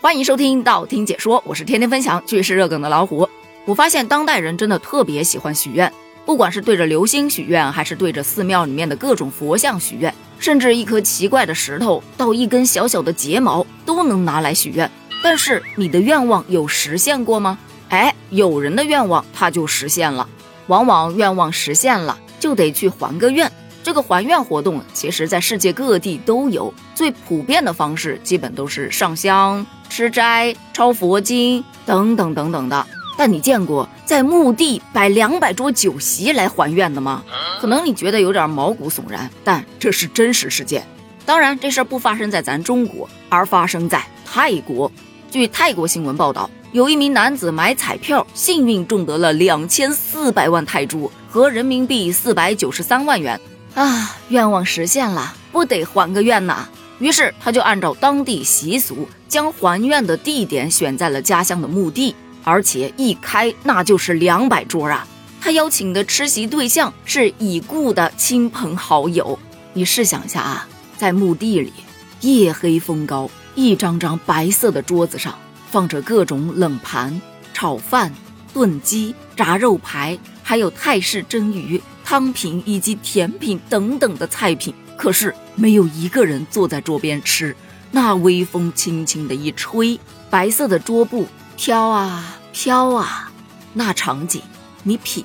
欢迎收听道听解说，我是天天分享趣事热梗的老虎。我发现当代人真的特别喜欢许愿，不管是对着流星许愿，还是对着寺庙里面的各种佛像许愿，甚至一颗奇怪的石头到一根小小的睫毛都能拿来许愿。但是你的愿望有实现过吗？哎，有人的愿望他就实现了。往往愿望实现了，就得去还个愿。这个还愿活动，其实在世界各地都有。最普遍的方式，基本都是上香、吃斋、抄佛经等等等等的。但你见过在墓地摆两百桌酒席来还愿的吗？可能你觉得有点毛骨悚然，但这是真实事件。当然，这事儿不发生在咱中国，而发生在泰国。据泰国新闻报道，有一名男子买彩票，幸运中得了两千四百万泰铢和人民币四百九十三万元。啊，愿望实现了，不得还个愿呐！于是他就按照当地习俗，将还愿的地点选在了家乡的墓地，而且一开那就是两百桌啊！他邀请的吃席对象是已故的亲朋好友。你试想一下啊，在墓地里，夜黑风高，一张张白色的桌子上放着各种冷盘、炒饭、炖鸡、炸肉排，还有泰式蒸鱼。汤品以及甜品等等的菜品，可是没有一个人坐在桌边吃。那微风轻轻的一吹，白色的桌布飘啊飘啊，那场景你品，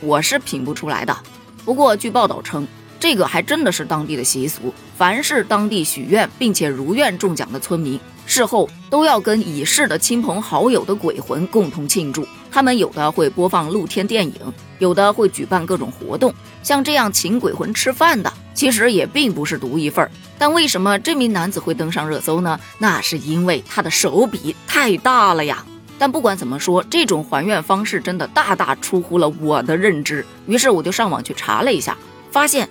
我是品不出来的。不过据报道称，这个还真的是当地的习俗，凡是当地许愿并且如愿中奖的村民。事后都要跟已逝的亲朋好友的鬼魂共同庆祝，他们有的会播放露天电影，有的会举办各种活动。像这样请鬼魂吃饭的，其实也并不是独一份儿。但为什么这名男子会登上热搜呢？那是因为他的手笔太大了呀。但不管怎么说，这种还愿方式真的大大出乎了我的认知。于是我就上网去查了一下，发现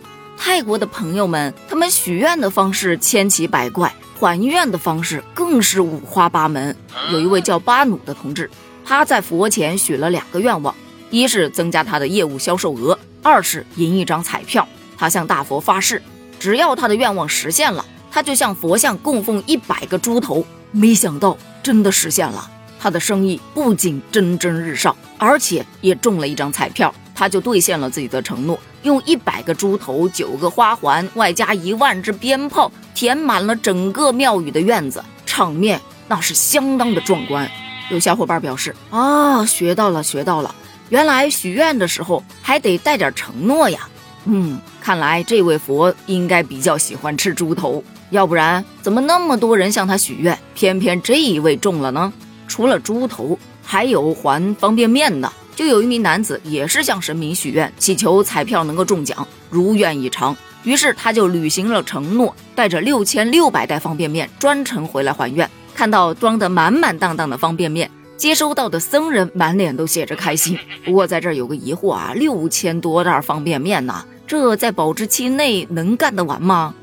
泰国的朋友们他们许愿的方式千奇百怪。还愿的方式更是五花八门。有一位叫巴努的同志，他在佛前许了两个愿望：一是增加他的业务销售额，二是赢一张彩票。他向大佛发誓，只要他的愿望实现了，他就向佛像供奉一百个猪头。没想到真的实现了，他的生意不仅蒸蒸日上，而且也中了一张彩票。他就兑现了自己的承诺，用一百个猪头、九个花环，外加一万支鞭炮，填满了整个庙宇的院子，场面那是相当的壮观。有小伙伴表示：“啊，学到了，学到了！原来许愿的时候还得带点承诺呀。”嗯，看来这位佛应该比较喜欢吃猪头，要不然怎么那么多人向他许愿，偏偏这一位中了呢？除了猪头，还有还方便面的。就有一名男子也是向神明许愿，祈求彩票能够中奖，如愿以偿。于是他就履行了承诺，带着六千六百袋方便面专程回来还愿。看到装得满满当当的方便面，接收到的僧人满脸都写着开心。不过在这儿有个疑惑啊，六千多袋方便面呢，这在保质期内能干得完吗？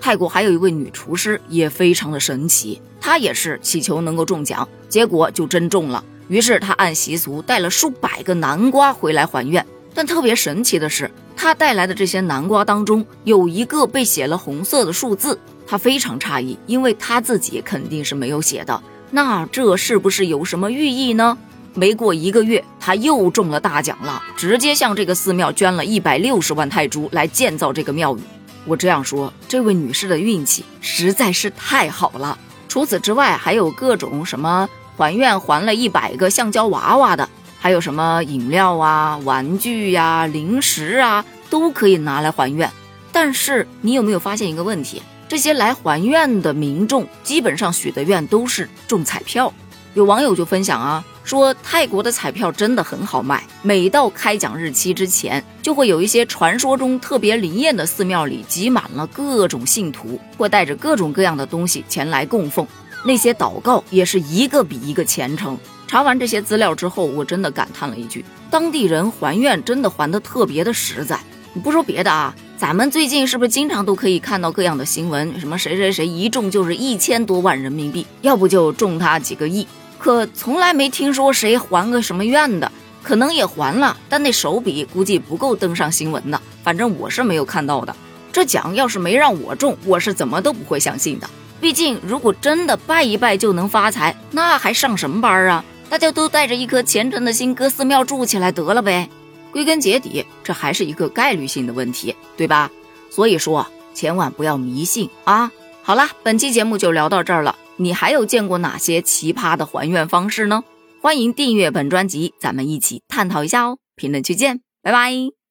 泰国还有一位女厨师也非常的神奇，她也是祈求能够中奖，结果就真中了。于是他按习俗带了数百个南瓜回来还愿，但特别神奇的是，他带来的这些南瓜当中有一个被写了红色的数字，他非常诧异，因为他自己肯定是没有写的。那这是不是有什么寓意呢？没过一个月，他又中了大奖了，直接向这个寺庙捐了一百六十万泰铢来建造这个庙宇。我这样说，这位女士的运气实在是太好了。除此之外，还有各种什么。还愿还了一百个橡胶娃娃的，还有什么饮料啊、玩具呀、零食啊，都可以拿来还愿。但是你有没有发现一个问题？这些来还愿的民众基本上许的愿都是中彩票。有网友就分享啊，说泰国的彩票真的很好卖，每到开奖日期之前，就会有一些传说中特别灵验的寺庙里挤满了各种信徒，会带着各种各样的东西前来供奉。那些祷告也是一个比一个虔诚。查完这些资料之后，我真的感叹了一句：当地人还愿真的还的特别的实在。不说别的啊，咱们最近是不是经常都可以看到各样的新闻？什么谁谁谁一中就是一千多万人民币，要不就中他几个亿，可从来没听说谁还个什么愿的。可能也还了，但那手笔估计不够登上新闻的。反正我是没有看到的。这奖要是没让我中，我是怎么都不会相信的。毕竟，如果真的拜一拜就能发财，那还上什么班啊？大家都带着一颗虔诚的心，搁寺庙住起来得了呗。归根结底，这还是一个概率性的问题，对吧？所以说，千万不要迷信啊！好了，本期节目就聊到这儿了。你还有见过哪些奇葩的还愿方式呢？欢迎订阅本专辑，咱们一起探讨一下哦。评论区见，拜拜。